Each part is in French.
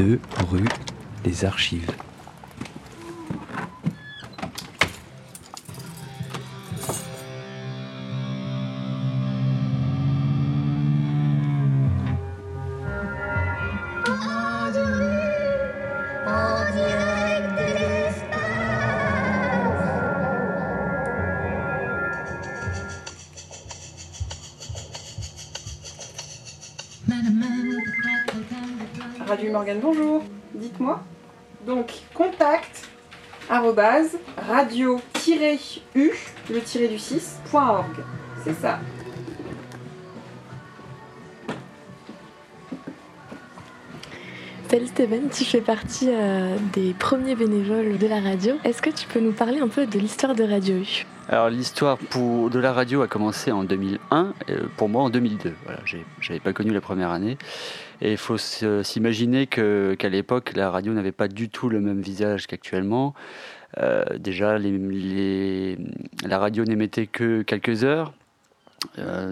2 rue des Archives. Radio Morgan, bonjour. Dites-moi. Donc, contact radio-u, le tiré du 6.org. C'est ça. Salut Steven, tu fais partie euh, des premiers bénévoles de la radio. Est-ce que tu peux nous parler un peu de l'histoire de Radio U? Alors l'histoire de la radio a commencé en 2001, euh, pour moi en 2002. Voilà, j'avais pas connu la première année. Et il faut s'imaginer qu'à l'époque, la radio n'avait pas du tout le même visage qu'actuellement. Euh, déjà, la radio n'émettait que quelques heures.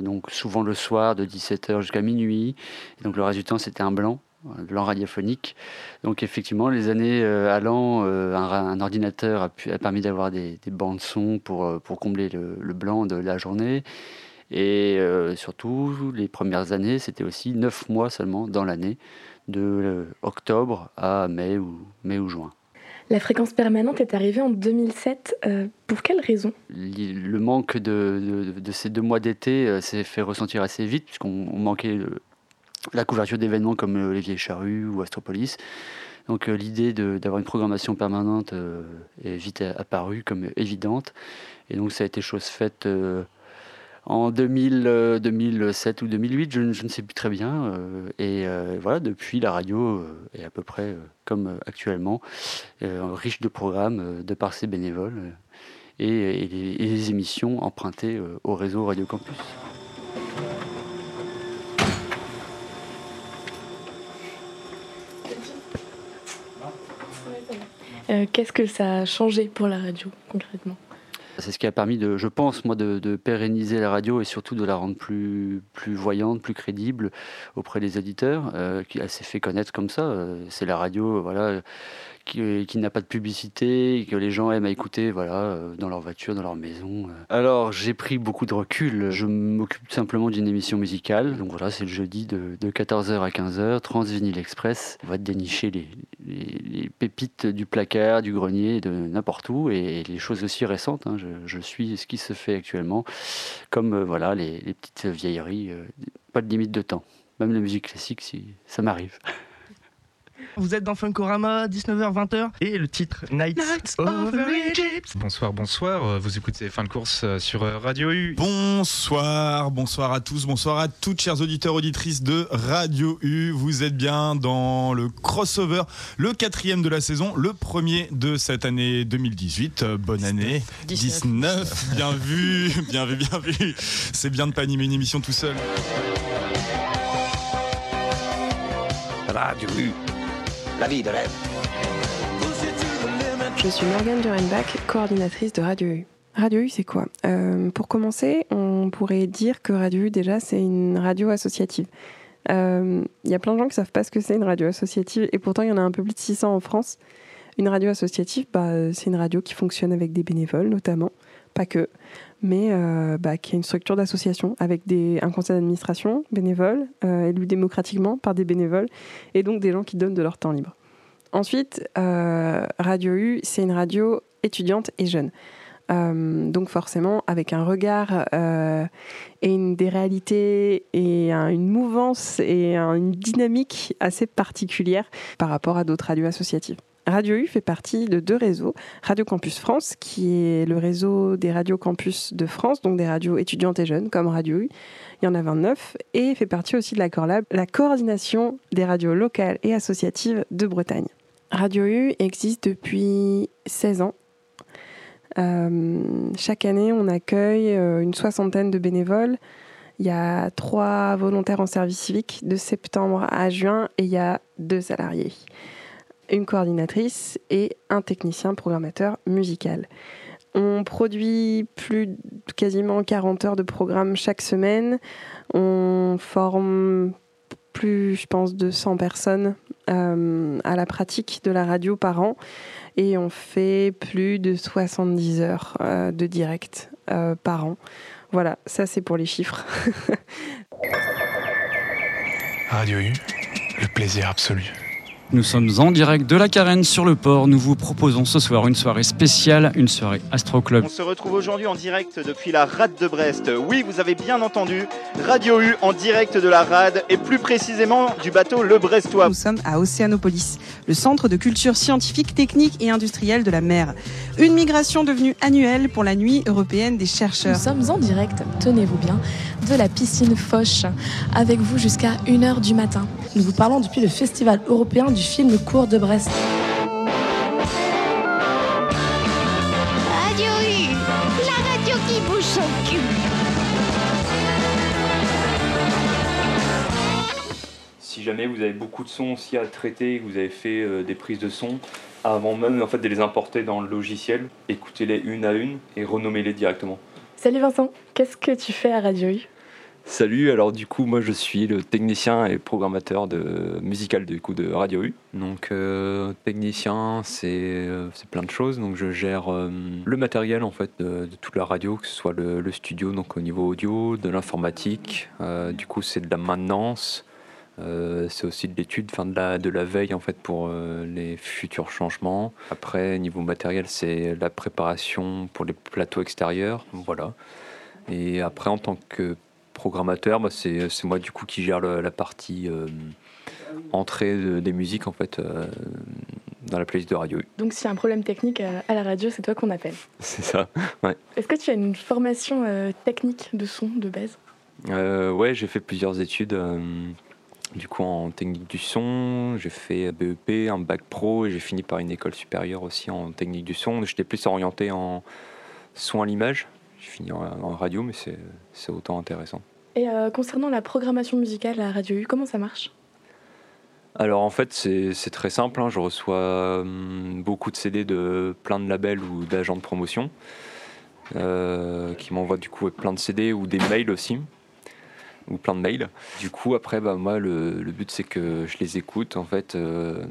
donc souvent le soir de 17h jusqu'à minuit. donc le temps c'était un blanc blanc radiophonique. Donc effectivement, les années euh, allant, euh, un, ordinateur a, pu, a permis d'avoir des, bandes son pour, euh, pour combler le, blanc de la journée. Et surtout, les premières années, c'était aussi neuf mois seulement dans l'année, de octobre à mai ou, mai ou juin. La fréquence permanente est arrivée en 2007. pour quelle raison? Le manque de, de, de, ces deux mois d'été s'est fait ressentir assez vite, puisqu'on manquait la couverture d'événements comme euh, Les Vieilles Charrues ou Astropolis. Donc euh, l'idée d'avoir une programmation permanente euh, est vite apparue comme évidente. Et donc ça a été chose faite en 2000, 2007 ou 2008, je, ne sais plus très bien. et voilà, depuis, la radio est à peu près comme actuellement, riche de programmes de par ses bénévoles et les émissions empruntées au réseau Radio Campus. Euh, qu'est-ce que ça a changé pour la radio concrètement c'est ce qui a permis, de, je pense, moi, de, pérenniser la radio et surtout de la rendre plus, plus voyante, plus crédible auprès des auditeurs. Euh, qui s'est fait connaître comme ça. Euh, c'est la radio, voilà, qui, n'a pas de publicité, que les gens aiment à écouter voilà, euh, dans leur voiture, dans leur maison. Euh. Alors j'ai pris beaucoup de recul, je m'occupe simplement d'une émission musicale. Donc voilà, c'est le jeudi de, 14h à 15h, Transvinyl Express. On va dénicher les, pépites du placard, du grenier, de n'importe où, et les choses aussi récentes. Hein. Je, suis ce qui se fait actuellement, comme euh, voilà les, petites vieilleries, pas de limite de temps. Même la musique classique, si ça m'arrive. Vous êtes dans Funkorama, 19h, 20h, et le titre Nights, Over Egypt. Bonsoir, bonsoir. Euh, vous écoutez Fin de course euh, sur euh, Radio U. Bonsoir, bonsoir à tous, bonsoir à toutes, chers auditeurs, auditrices de Radio U. Vous êtes bien dans le crossover, le quatrième de la saison, le premier de cette année 2018. Bonne année. 19. Bien vu, bien vu, bien vu. C'est bien de pas animer une émission tout seul. Radio U la vie de rêve. Je suis Morgane Durenbach, coordinatrice de Radio U. Radio U, c'est quoi euh, Pour commencer, on pourrait dire que Radio U, déjà, c'est une radio associative. Il euh, y a plein de gens qui ne savent pas ce que c'est une radio associative, et pourtant, il y en a un peu plus de 600 en France. Une radio associative, bah, c'est une radio qui fonctionne avec des bénévoles, notamment, pas que, mais euh, bah, qui a une structure d'association avec un conseil d'administration bénévole, euh, élu démocratiquement par des bénévoles, et donc des gens qui donnent de leur temps libre. Ensuite, euh, Radio U, c'est une radio étudiante et jeune. donc forcément, avec un regard et une, des réalités et une mouvance et une dynamique assez particulière par rapport à d'autres radios associatives. Radio U fait partie de deux réseaux. Radio Campus France, qui est le réseau des radios campus de France, donc des radios étudiantes et jeunes, comme Radio U. Il y en a 29. Et fait partie aussi de la la coordination des radios locales et associatives de Bretagne. Radio U existe depuis 16 ans. Euh, chaque année, on accueille euh, une soixantaine de bénévoles. Il y a trois volontaires en service civique de septembre à juin et il y a deux salariés une coordinatrice et un technicien programmateur musical. On produit plus quasiment 40 heures de programme chaque semaine. On forme plus, je pense, de 100 personnes à la pratique de la radio par an et on fait plus de 70 heures de direct par an. Voilà, ça c'est pour les chiffres. Radio U, le plaisir absolu. Nous sommes en direct de la Carène sur le port. Nous vous proposons ce soir une soirée spéciale, une soirée Astro Club. On se retrouve aujourd'hui en direct depuis la rade de Brest. Oui, vous avez bien entendu, Radio U en direct de la rade et plus précisément du bateau Le Brestois. Nous sommes à Océanopolis, le centre de culture scientifique, technique et industrielle de la mer. Une migration devenue annuelle pour la nuit européenne des chercheurs. Nous sommes en direct, tenez-vous bien, de la piscine Foch, avec vous jusqu'à 1h du matin. Nous vous parlons depuis le Festival européen du film Cours de Brest. Radio U, la radio qui bouge son cul. Si jamais vous avez beaucoup de sons aussi à traiter, que vous avez fait euh, des prises de son, avant même en fait, de les importer dans le logiciel, écoutez-les une à une et renommez-les directement. Salut Vincent, qu'est-ce que tu fais à Radio U Salut, alors du coup moi je suis le technicien et programmateur musical du coup de Radio U. Donc euh, technicien euh, c'est plein de choses, donc je gère euh, le matériel en fait de, toute la radio, que ce soit le, le, studio donc au niveau audio, de l'informatique, du coup c'est de la maintenance, c'est aussi de l'étude, enfin de la, de la veille en fait pour les futurs changements. Après niveau matériel c'est la préparation pour les plateaux extérieurs, voilà. Et après en tant que programmateur, bah, c'est moi du coup qui gère la partie euh, entrée des musiques en fait euh, dans la playlist de radio. Donc s'il y a un problème technique à, la radio, c'est toi qu'on appelle. C'est ça, ouais. Est-ce que tu as une formation euh, technique de son de base? Ouais, j'ai fait plusieurs études. du coup, en technique du son, j'ai fait BEP, un bac pro et j'ai fini par une école supérieure aussi en technique du son. J'étais plus orienté en son à l'image, j'ai fini en, radio, mais c'est autant intéressant. Et euh, concernant la programmation musicale à Radio U, comment ça marche? Alors en fait c'est très simple, hein. je reçois hum, beaucoup de CD de plein de labels ou d'agents de promotion euh, qui m'envoient du coup plein de CD ou des mails aussi ou plein de mails. Du coup, après, bah, moi, le, but, c'est que je les écoute, en fait. Euh,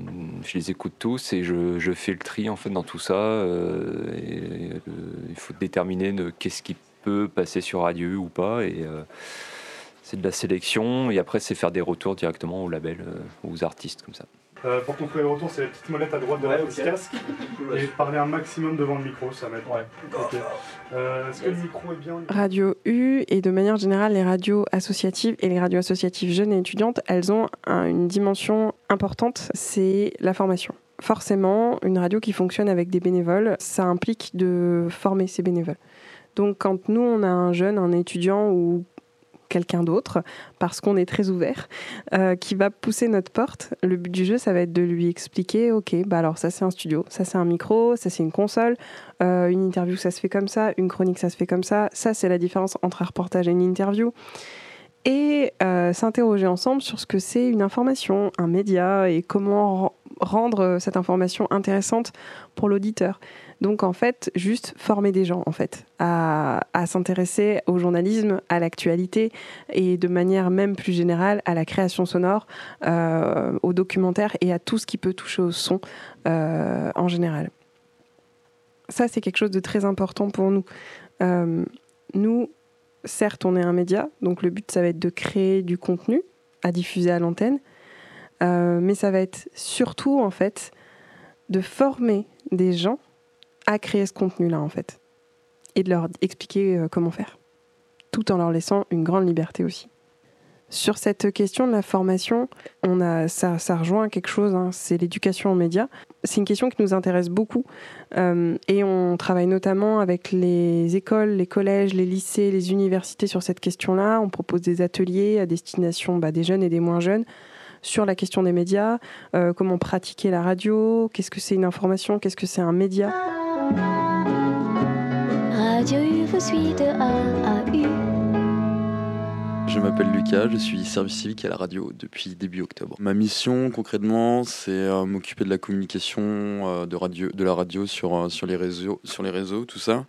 je les écoute tous et je, fais le tri, en fait, dans tout ça. Euh, et, il faut déterminer qu'est-ce qui peut passer sur Radio ou pas. Et euh, c'est de la sélection. Et après, c'est faire des retours directement au label, aux artistes, comme ça. Euh, pour le retour, c'est la petite molette à droite de la casque. Et parler un maximum devant le micro, ça. Ouais. Euh, est-ce que le micro est bien Radio U et de manière générale les radios associatives et les radios associatives jeunes et étudiantes, elles ont une dimension importante, c'est la formation. Forcément, une radio qui fonctionne avec des bénévoles, ça implique de former ces bénévoles. Donc quand nous, on a un jeune, un étudiant ou quelqu'un d'autre, parce qu'on est très ouvert, euh, qui va pousser notre porte. Le but du jeu, ça va être de lui expliquer, ok, bah alors ça c'est un studio, ça c'est un micro, ça c'est une console, euh, une interview ça se fait comme ça, une chronique ça se fait comme ça, ça c'est la différence entre un reportage et une interview. Et euh, s'interroger ensemble sur ce que c'est une information, un média, et comment rendre cette information intéressante pour l'auditeur. Donc en fait, juste former des gens en fait à, s'intéresser au journalisme, à l'actualité et de manière même plus générale à la création sonore, euh, au documentaire et à tout ce qui peut toucher au son euh, en général. Ça, c'est quelque chose de très important pour nous. Euh, nous, certes, on est un média, donc le but, ça va être de créer du contenu à diffuser à l'antenne, mais ça va être surtout en fait de former des gens à créer ce contenu-là, en fait, et de leur expliquer euh, comment faire, tout en leur laissant une grande liberté aussi. Sur cette question de la formation, on a, ça, rejoint quelque chose, hein, c'est l'éducation aux médias. C'est une question qui nous intéresse beaucoup euh, et on travaille notamment avec les écoles, les collèges, les lycées, les universités sur cette question-là. On propose des ateliers à destination bah, des jeunes et des moins jeunes sur la question des médias, euh, comment pratiquer la radio, qu'est-ce que c'est une information, qu'est-ce que c'est un média. Radio U vous suit de A U. je m'appelle Lucas, je suis service civique à la radio depuis début octobre. Ma mission concrètement, c'est euh, m'occuper de la communication euh, de, radio, de la radio sur, euh, sur, les réseaux, sur les réseaux, tout ça.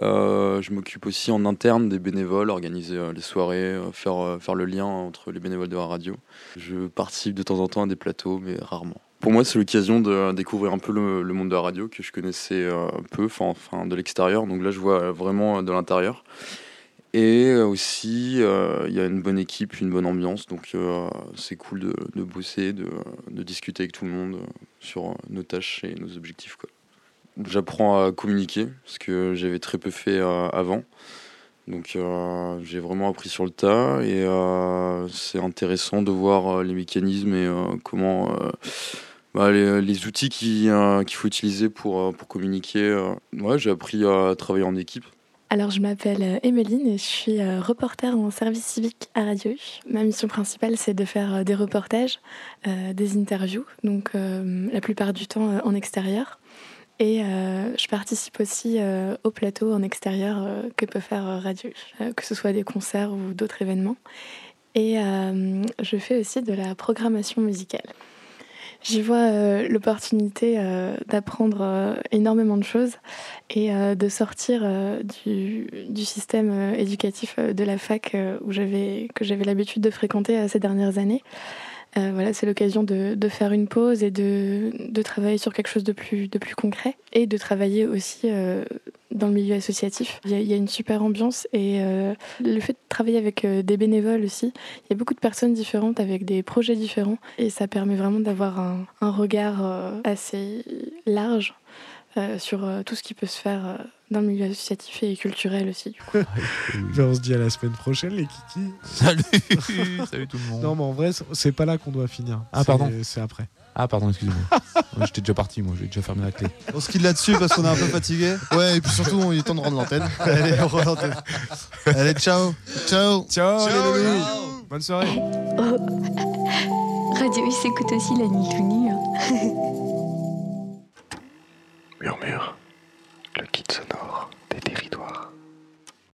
je m'occupe aussi en interne des bénévoles, organiser les soirées, faire, faire le lien entre les bénévoles de la radio. Je participe de temps en temps à des plateaux, mais rarement. Pour moi, c'est l'occasion de découvrir un peu le, monde de la radio que je connaissais un peu, enfin de l'extérieur. Donc là, je vois vraiment de l'intérieur. Et aussi, euh, il y a une bonne équipe, une bonne ambiance, donc euh, c'est cool de, bosser, de, discuter avec tout le monde sur nos tâches et nos objectifs. J'apprends à communiquer, ce que j'avais très peu fait euh, avant. Donc j'ai vraiment appris sur le tas et c'est intéressant de voir les mécanismes et comment bah, les, les, outils qu'il faut utiliser pour, pour communiquer. Ouais, j'ai appris à travailler en équipe. Alors, je m'appelle Emeline et je suis euh, reporter en service civique à Radio U. Ma mission principale, c'est de faire euh, des reportages, euh, des interviews, donc la plupart du temps en extérieur. Et je participe aussi au plateau en extérieur que peut faire Radio U, que ce soit des concerts ou d'autres événements. Et je fais aussi de la programmation musicale. J'y vois euh, l'opportunité euh, d'apprendre euh, énormément de choses et de sortir du, système éducatif de la fac où que j'avais l'habitude de fréquenter ces dernières années. Euh, voilà, c'est l'occasion de, de, faire une pause et de, de, travailler sur quelque chose de plus, de plus concret et de travailler aussi euh, dans le milieu associatif. Il y, a, une super ambiance et euh, le fait de travailler avec des bénévoles aussi, il y a beaucoup de personnes différentes avec des projets différents et ça permet vraiment d'avoir un, un regard assez large sur tout ce qui peut se faire dans le milieu associatif et culturel aussi. Du coup. Ben, on se dit à la semaine prochaine, les kikis. Salut Salut tout le monde. Non, mais en vrai, c'est pas là qu'on doit finir. Ah, pardon. C'est après. Ah, pardon, excusez-moi. J'étais déjà parti, moi, j'ai déjà fermé la clé. On se quitte là-dessus parce qu'on est un peu fatigué. Ouais, et puis surtout, il est temps de rendre l'antenne. Allez, on rend l'antenne. Allez, ciao Ciao Ciao, ciao, les ciao. Bonne soirée oh. Radio U s'écoute aussi la nuit tout nu. Murmure